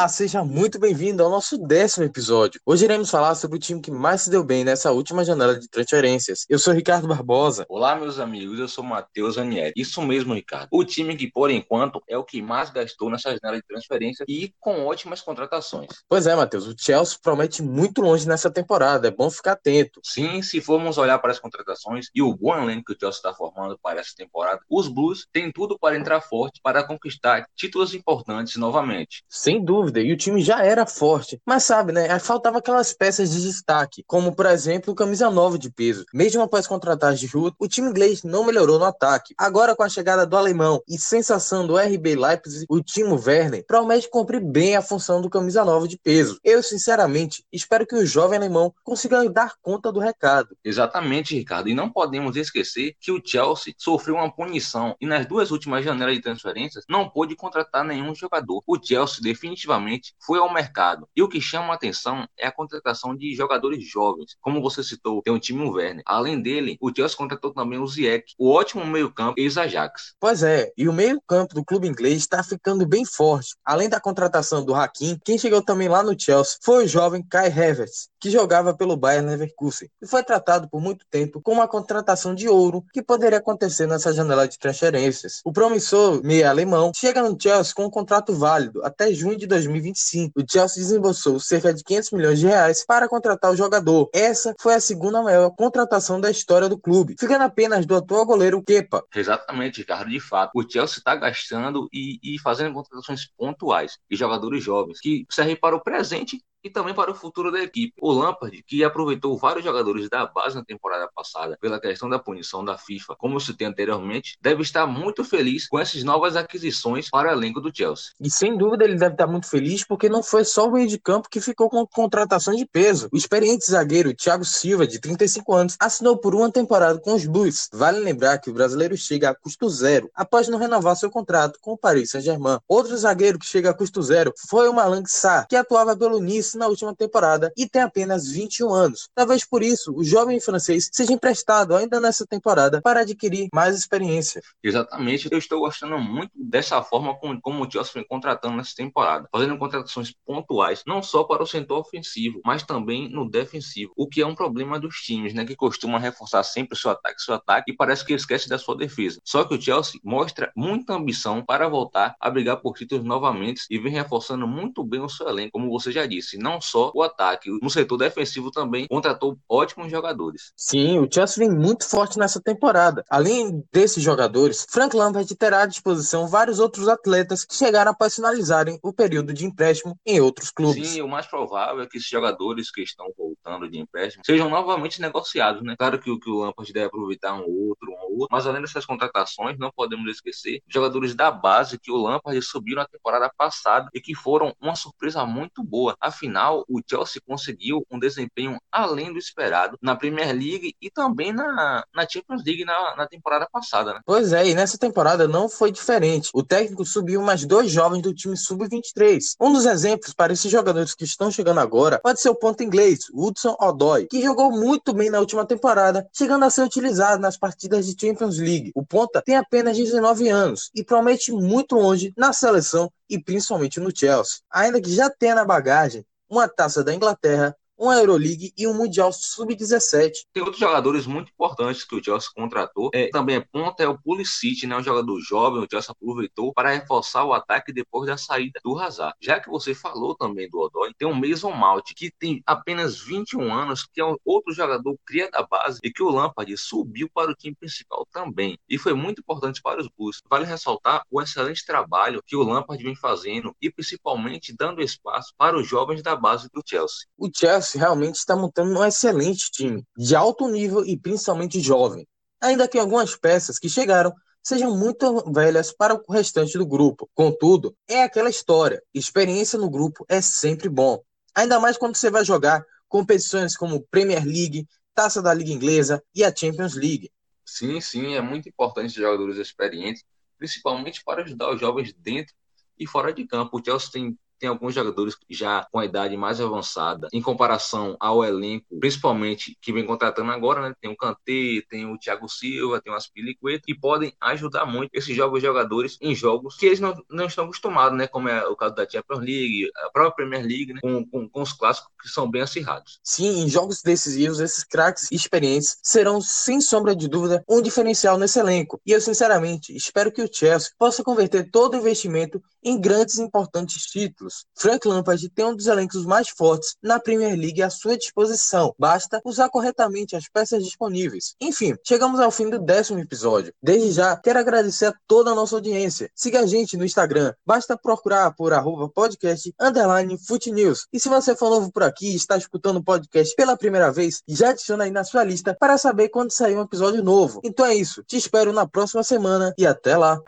Olá, seja muito bem-vindo ao nosso décimo episódio. Hoje iremos falar sobre o time que mais se deu bem nessa última janela de transferências. Eu sou Ricardo Barbosa. Olá, meus amigos, eu sou Matheus Anieri. Isso mesmo, Ricardo. O time que, por enquanto, é o que mais gastou nessa janela de transferências e com ótimas contratações. Pois é, Matheus, o Chelsea promete muito longe nessa temporada, é bom ficar atento. Sim, se formos olhar para as contratações e o bom elenco que o Chelsea está formando para essa temporada, os Blues têm tudo para entrar forte para conquistar títulos importantes novamente. Sem dúvida, e o time já era forte. Mas sabe, né? Faltava aquelas peças de destaque, como por exemplo camisa 9 de peso. Mesmo após contratar Giroud, o time inglês não melhorou no ataque. Agora com a chegada do alemão e sensação do RB Leipzig, o Timo Werner promete cumprir bem a função do camisa 9 de peso. Eu, sinceramente, espero que o jovem alemão consiga dar conta do recado. Exatamente, Ricardo. E não podemos esquecer que o Chelsea sofreu uma punição e nas duas últimas janelas de transferências não pôde contratar nenhum jogador. O Chelsea definitivamente foi ao mercado. E o que chama a atenção é a contratação de jogadores jovens. Como você citou, tem o time Werner. Além dele, o Chelsea contratou também o Ziyech, o ótimo meio-campo ex-Ajax. Pois é, e o meio-campo do clube inglês está ficando bem forte. Além da contratação do Hakim, quem chegou também lá no Chelsea foi o jovem Kai Havertz, que jogava pelo Bayern Leverkusen e foi tratado por muito tempo como uma contratação de ouro que poderia acontecer nessa janela de transferências. O promissor meia alemão chega no Chelsea com um contrato válido até junho de 2020 2025, o Chelsea desembolsou cerca de 500 milhões de reais para contratar o jogador. Essa foi a segunda maior contratação da história do clube, ficando apenas do atual goleiro Kepa. Exatamente, Ricardo. De fato, o Chelsea está gastando e, e fazendo contratações pontuais e jogadores jovens que servem para o presente e também para o futuro da equipe. O Lampard, que aproveitou vários jogadores da base na temporada passada pela questão da punição da FIFA, como citei anteriormente, deve estar muito feliz com essas novas aquisições para o elenco do Chelsea. E sem dúvida ele deve estar muito feliz porque não foi só o meio de campo que ficou com contratações de peso. O experiente zagueiro Thiago Silva, de 35 anos, assinou por uma temporada com os Blues. Vale lembrar que o brasileiro chega a custo zero após não renovar seu contrato com o Paris Saint-Germain. Outro zagueiro que chega a custo zero foi o Malang Sarr, que atuava pelo Nice na última temporada e tem apenas 21 anos. Talvez por isso o jovem francês seja emprestado ainda nessa temporada para adquirir mais experiência. Exatamente, eu estou gostando muito dessa forma como, como o Chelsea vem contratando nessa temporada, fazendo contratações pontuais, não só para o setor ofensivo, mas também no defensivo, o que é um problema dos times, né, que costumam reforçar sempre seu ataque, seu ataque e parece que esquece da sua defesa. Só que o Chelsea mostra muita ambição para voltar a brigar por títulos novamente e vem reforçando muito bem o seu elenco, como você já disse, não só o ataque, no setor defensivo também contratou ótimos jogadores. Sim, o Chelsea vem muito forte nessa temporada. Além desses jogadores, Frank Lampard terá à disposição vários outros atletas que chegaram após finalizarem o período de empréstimo em outros clubes. Sim, o mais provável é que esses jogadores que estão voltando de empréstimo sejam novamente negociados, né? Claro que o que o Lampard deve aproveitar um outro, um mas além dessas contratações, não podemos esquecer jogadores da base que o Lampard subiu na temporada passada e que foram uma surpresa muito boa. Afinal, final, o Chelsea conseguiu um desempenho além do esperado na Premier League e também na, na Champions League na, na temporada passada. Né? Pois é, e nessa temporada não foi diferente. O técnico subiu mais dois jovens do time sub-23. Um dos exemplos para esses jogadores que estão chegando agora pode ser o ponto inglês, Hudson Odoi, que jogou muito bem na última temporada, chegando a ser utilizado nas partidas de Champions League. O ponta tem apenas 19 anos e promete muito longe na seleção e principalmente no Chelsea. Ainda que já tenha na bagagem uma taça da Inglaterra uma Euroleague e um Mundial Sub-17. Tem outros jogadores muito importantes que o Chelsea contratou. É, também é ponta, é o Pulisic, né, um jogador jovem, o Chelsea aproveitou para reforçar o ataque depois da saída do Hazard. Já que você falou também do Odoi, tem o Mason Mount, que tem apenas 21 anos, que é um outro jogador cria da base e que o Lampard subiu para o time principal também. E foi muito importante para os Bulls. Vale ressaltar o excelente trabalho que o Lampard vem fazendo e principalmente dando espaço para os jovens da base do Chelsea. O Chelsea realmente está montando um excelente time, de alto nível e principalmente jovem. Ainda que algumas peças que chegaram sejam muito velhas para o restante do grupo. Contudo, é aquela história: experiência no grupo é sempre bom. Ainda mais quando você vai jogar competições como Premier League, Taça da Liga Inglesa e a Champions League. Sim, sim, é muito importante jogadores experientes, principalmente para ajudar os jovens dentro e fora de campo. O Chelsea tem tem alguns jogadores já com a idade mais avançada em comparação ao elenco, principalmente que vem contratando agora, né? Tem o Kanté, tem o Thiago Silva, tem o Aspilicueta, que podem ajudar muito esses jovens jogadores em jogos que eles não, não estão acostumados, né? Como é o caso da Champions League, a própria Premier League, né? com, com, com os clássicos que são bem acirrados. Sim, em jogos decisivos, esses craques experientes serão, sem sombra de dúvida, um diferencial nesse elenco. E eu, sinceramente, espero que o Chelsea possa converter todo o investimento em grandes e importantes títulos. Frank Lampard tem um dos elencos mais fortes na Premier League à sua disposição. Basta usar corretamente as peças disponíveis. Enfim, chegamos ao fim do décimo episódio. Desde já, quero agradecer a toda a nossa audiência. Siga a gente no Instagram. Basta procurar por arroba podcast underline News. E se você for novo por aqui e está escutando o podcast pela primeira vez, já adiciona aí na sua lista para saber quando sair um episódio novo. Então é isso. Te espero na próxima semana e até lá.